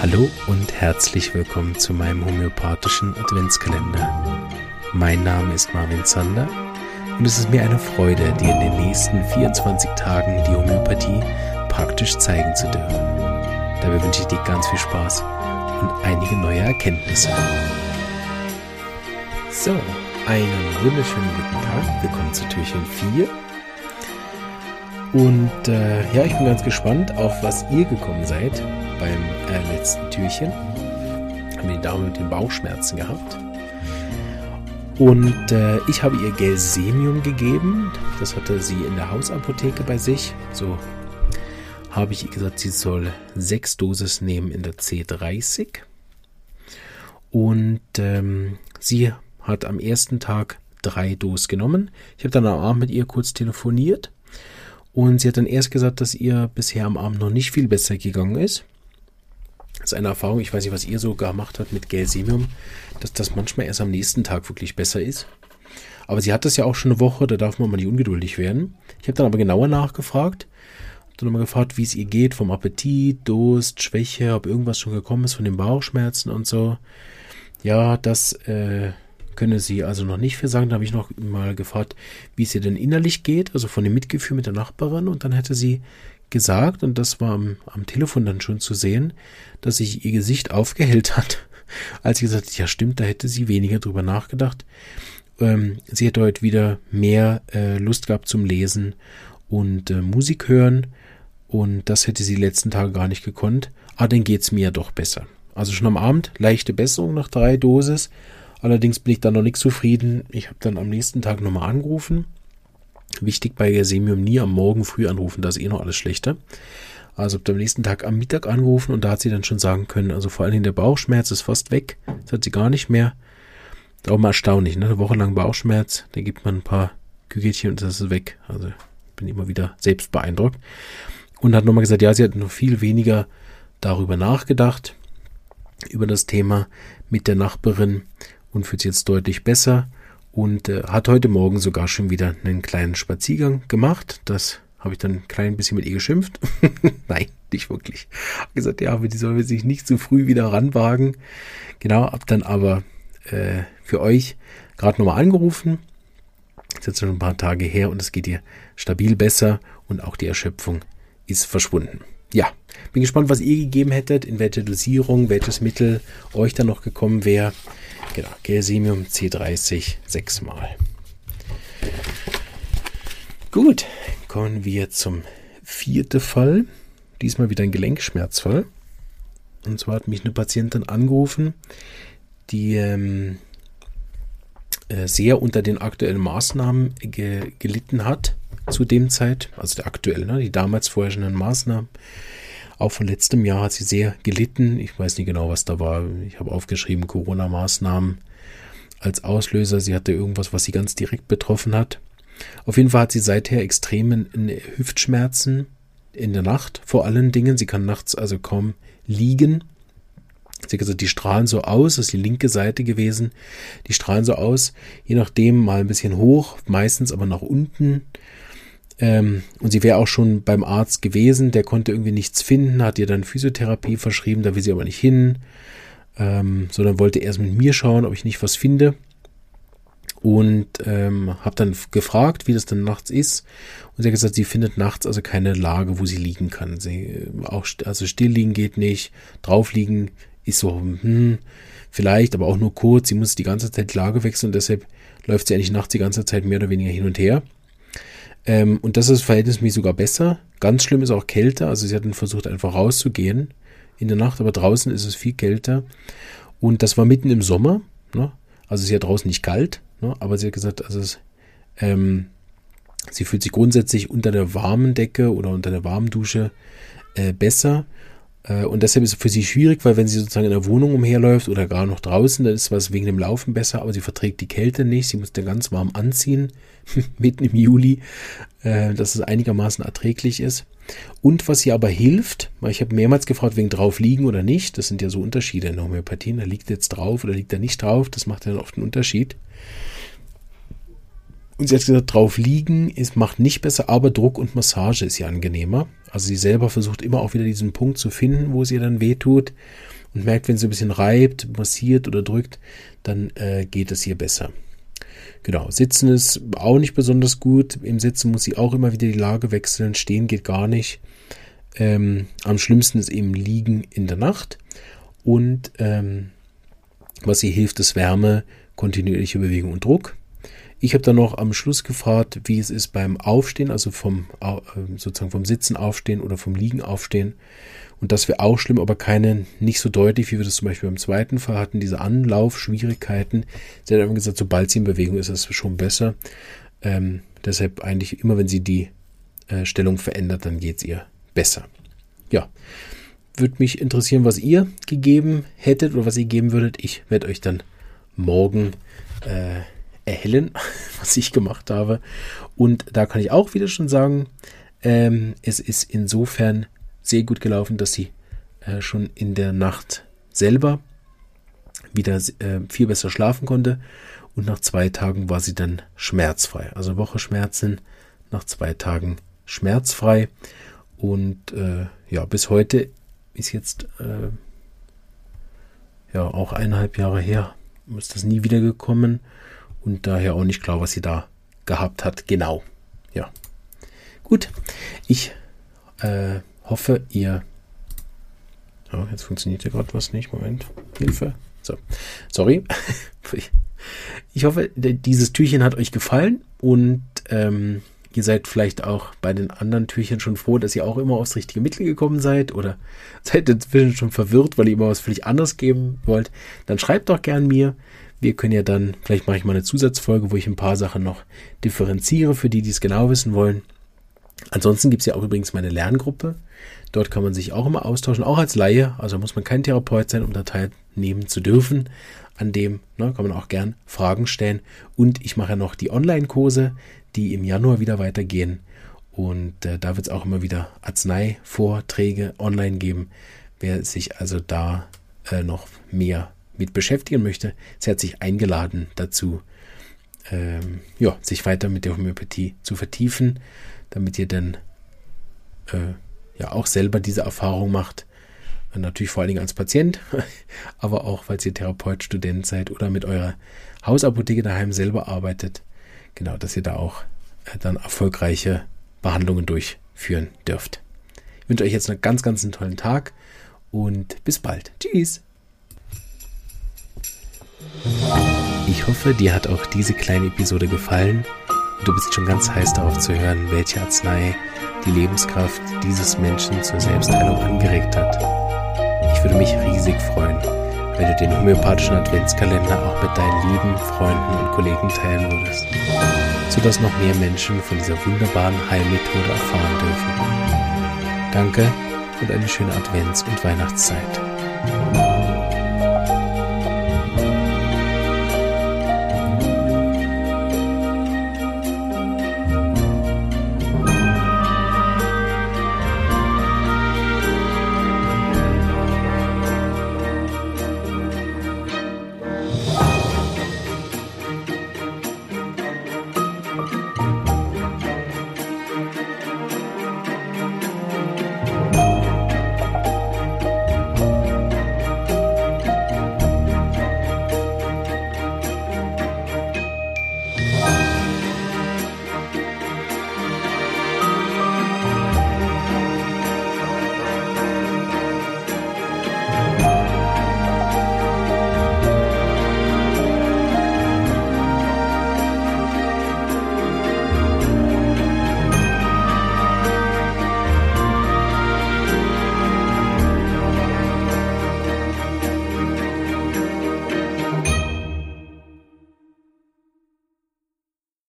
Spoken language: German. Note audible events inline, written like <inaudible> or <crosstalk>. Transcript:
Hallo und herzlich willkommen zu meinem homöopathischen Adventskalender. Mein Name ist Marvin Zander und es ist mir eine Freude, dir in den nächsten 24 Tagen die Homöopathie praktisch zeigen zu dürfen. Dabei wünsche ich dir ganz viel Spaß und einige neue Erkenntnisse. So, einen wunderschönen guten Tag. Willkommen zu Türchen 4. Und äh, ja, ich bin ganz gespannt, auf was ihr gekommen seid beim äh, letzten Türchen. Haben die Dame mit den Bauchschmerzen gehabt. Und äh, ich habe ihr Gelsemium gegeben. Das hatte sie in der Hausapotheke bei sich. So habe ich gesagt, sie soll sechs Dosis nehmen in der C30. Und ähm, sie hat am ersten Tag drei Dosen genommen. Ich habe dann am Abend mit ihr kurz telefoniert. Und sie hat dann erst gesagt, dass ihr bisher am Abend noch nicht viel besser gegangen ist. Das ist eine Erfahrung, ich weiß nicht, was ihr so gemacht habt mit Gelsemium, dass das manchmal erst am nächsten Tag wirklich besser ist. Aber sie hat das ja auch schon eine Woche, da darf man mal nicht ungeduldig werden. Ich habe dann aber genauer nachgefragt. Dann nochmal gefragt, wie es ihr geht, vom Appetit, Durst, Schwäche, ob irgendwas schon gekommen ist von den Bauchschmerzen und so. Ja, das äh, könne sie also noch nicht für sagen. Da habe ich noch mal gefragt, wie es ihr denn innerlich geht, also von dem Mitgefühl mit der Nachbarin. Und dann hätte sie gesagt, und das war am, am Telefon dann schon zu sehen, dass sich ihr Gesicht aufgehellt hat, <laughs> als sie gesagt hat, ja stimmt, da hätte sie weniger drüber nachgedacht. Ähm, sie hätte heute wieder mehr äh, Lust gehabt zum Lesen und äh, Musik hören. Und das hätte sie die letzten Tage gar nicht gekonnt. Ah, dann geht's mir doch besser. Also schon am Abend leichte Besserung nach drei Dosis. Allerdings bin ich da noch nicht zufrieden. Ich habe dann am nächsten Tag nochmal angerufen Wichtig bei Gersemium nie am Morgen früh anrufen, da ist eh noch alles schlechter. Also am nächsten Tag am Mittag angerufen und da hat sie dann schon sagen können, also vor allem der Bauchschmerz ist fast weg. Das hat sie gar nicht mehr. Auch mal erstaunlich, ne? Eine Woche lang Bauchschmerz, da gibt man ein paar Kügelchen und das ist weg. Also bin immer wieder selbst beeindruckt. Und hat nochmal gesagt, ja, sie hat noch viel weniger darüber nachgedacht, über das Thema mit der Nachbarin und fühlt sich jetzt deutlich besser und äh, hat heute Morgen sogar schon wieder einen kleinen Spaziergang gemacht. Das habe ich dann ein klein bisschen mit ihr geschimpft. <laughs> Nein, nicht wirklich. Hab gesagt, ja, aber die soll sich nicht zu früh wieder ranwagen. Genau, hab dann aber äh, für euch gerade nochmal angerufen. Ist jetzt schon ein paar Tage her und es geht ihr stabil besser und auch die Erschöpfung ist verschwunden. Ja, bin gespannt, was ihr gegeben hättet, in welche Dosierung, welches Mittel euch dann noch gekommen wäre. Genau, Gelsemium C30 sechsmal. Gut, kommen wir zum vierten Fall. Diesmal wieder ein Gelenkschmerzfall. Und zwar hat mich eine Patientin angerufen, die ähm, äh, sehr unter den aktuellen Maßnahmen ge gelitten hat zu dem Zeit, also der aktuellen, ne, die damals vorherrschenden Maßnahmen auch von letztem Jahr hat sie sehr gelitten. Ich weiß nicht genau, was da war. Ich habe aufgeschrieben, Corona-Maßnahmen als Auslöser. Sie hatte irgendwas, was sie ganz direkt betroffen hat. Auf jeden Fall hat sie seither extreme Hüftschmerzen in der Nacht, vor allen Dingen. Sie kann nachts also kaum liegen. Sie gesagt, die strahlen so aus, das ist die linke Seite gewesen. Die strahlen so aus, je nachdem mal ein bisschen hoch, meistens aber nach unten. Ähm, und sie wäre auch schon beim Arzt gewesen, der konnte irgendwie nichts finden, hat ihr dann Physiotherapie verschrieben, da will sie aber nicht hin, ähm, sondern wollte erst mit mir schauen, ob ich nicht was finde. Und ähm, habe dann gefragt, wie das dann nachts ist. Und sie hat gesagt, sie findet nachts also keine Lage, wo sie liegen kann. Sie äh, auch also still liegen geht nicht, drauf liegen ist so, hm, vielleicht, aber auch nur kurz. Sie muss die ganze Zeit Lage wechseln und deshalb läuft sie eigentlich nachts die ganze Zeit mehr oder weniger hin und her. Ähm, und das ist verhältnismäßig sogar besser. Ganz schlimm ist auch Kälte. Also sie hatten versucht einfach rauszugehen in der Nacht, aber draußen ist es viel kälter. Und das war mitten im Sommer. Ne? Also ist ja draußen nicht kalt, ne? aber sie hat gesagt, also es, ähm, sie fühlt sich grundsätzlich unter der warmen Decke oder unter der warmen Dusche äh, besser. Äh, und deshalb ist es für sie schwierig, weil wenn sie sozusagen in der Wohnung umherläuft oder gar noch draußen, dann ist was wegen dem Laufen besser, aber sie verträgt die Kälte nicht. Sie muss dann ganz warm anziehen, <laughs> mitten im Juli, äh, dass es einigermaßen erträglich ist. Und was ihr aber hilft, weil ich habe mehrmals gefragt, wegen drauf liegen oder nicht, das sind ja so Unterschiede in der Homöopathie, da liegt jetzt drauf oder liegt er nicht drauf, das macht ja dann oft einen Unterschied. Und sie hat gesagt, drauf liegen ist, macht nicht besser, aber Druck und Massage ist ja angenehmer. Also sie selber versucht immer auch wieder diesen Punkt zu finden, wo es ihr dann weh tut und merkt, wenn sie ein bisschen reibt, massiert oder drückt, dann äh, geht es ihr besser. Genau, Sitzen ist auch nicht besonders gut. Im Sitzen muss sie auch immer wieder die Lage wechseln. Stehen geht gar nicht. Ähm, am schlimmsten ist eben Liegen in der Nacht. Und ähm, was ihr hilft, ist Wärme, kontinuierliche Bewegung und Druck. Ich habe dann noch am Schluss gefragt, wie es ist beim Aufstehen, also vom äh, sozusagen vom Sitzen aufstehen oder vom Liegen aufstehen. Und das wäre auch schlimm, aber keine, nicht so deutlich, wie wir das zum Beispiel beim zweiten Fall hatten, diese Anlaufschwierigkeiten. Sie hat einfach gesagt, sobald sie in Bewegung ist, ist es schon besser. Ähm, deshalb eigentlich immer, wenn sie die äh, Stellung verändert, dann geht es ihr besser. Ja, würde mich interessieren, was ihr gegeben hättet oder was ihr geben würdet. Ich werde euch dann morgen äh, erhellen, <laughs> was ich gemacht habe. Und da kann ich auch wieder schon sagen, ähm, es ist insofern sehr gut gelaufen, dass sie äh, schon in der Nacht selber wieder äh, viel besser schlafen konnte. Und nach zwei Tagen war sie dann schmerzfrei. Also Woche Schmerzen, nach zwei Tagen schmerzfrei. Und äh, ja, bis heute ist jetzt äh, ja auch eineinhalb Jahre her, ist das nie wieder gekommen und daher auch nicht klar, was sie da gehabt hat. Genau. Ja. Gut. Ich äh, hoffe, ihr. Oh, jetzt funktioniert hier gerade was nicht. Moment. Hilfe. So. Sorry. <laughs> Ich hoffe, dieses Türchen hat euch gefallen und ähm, ihr seid vielleicht auch bei den anderen Türchen schon froh, dass ihr auch immer aufs richtige Mittel gekommen seid oder <laughs> seid inzwischen schon verwirrt, weil ihr immer was völlig anderes geben wollt. Dann schreibt doch gern mir. Wir können ja dann, vielleicht mache ich mal eine Zusatzfolge, wo ich ein paar Sachen noch differenziere für die, die es genau wissen wollen. Ansonsten gibt es ja auch übrigens meine Lerngruppe. Dort kann man sich auch immer austauschen, auch als Laie. Also muss man kein Therapeut sein, um da teilnehmen zu dürfen. An dem ne, kann man auch gern Fragen stellen. Und ich mache ja noch die Online-Kurse, die im Januar wieder weitergehen. Und äh, da wird es auch immer wieder Arzneivorträge online geben. Wer sich also da äh, noch mehr mit beschäftigen möchte, ist herzlich eingeladen dazu, ähm, ja, sich weiter mit der Homöopathie zu vertiefen, damit ihr dann äh, ja auch selber diese Erfahrung macht. Natürlich vor allen Dingen als Patient, <laughs> aber auch, weil ihr Therapeut, Student seid oder mit eurer Hausapotheke daheim selber arbeitet. Genau, dass ihr da auch äh, dann erfolgreiche Behandlungen durchführen dürft. Ich wünsche euch jetzt einen ganz, ganz einen tollen Tag und bis bald. Tschüss. Ich hoffe, dir hat auch diese kleine Episode gefallen und du bist schon ganz heiß darauf zu hören, welche Arznei die Lebenskraft dieses Menschen zur Selbstheilung angeregt hat. Ich würde mich riesig freuen, wenn du den homöopathischen Adventskalender auch mit deinen lieben Freunden und Kollegen teilen würdest, sodass noch mehr Menschen von dieser wunderbaren Heilmethode erfahren dürfen. Danke und eine schöne Advents- und Weihnachtszeit.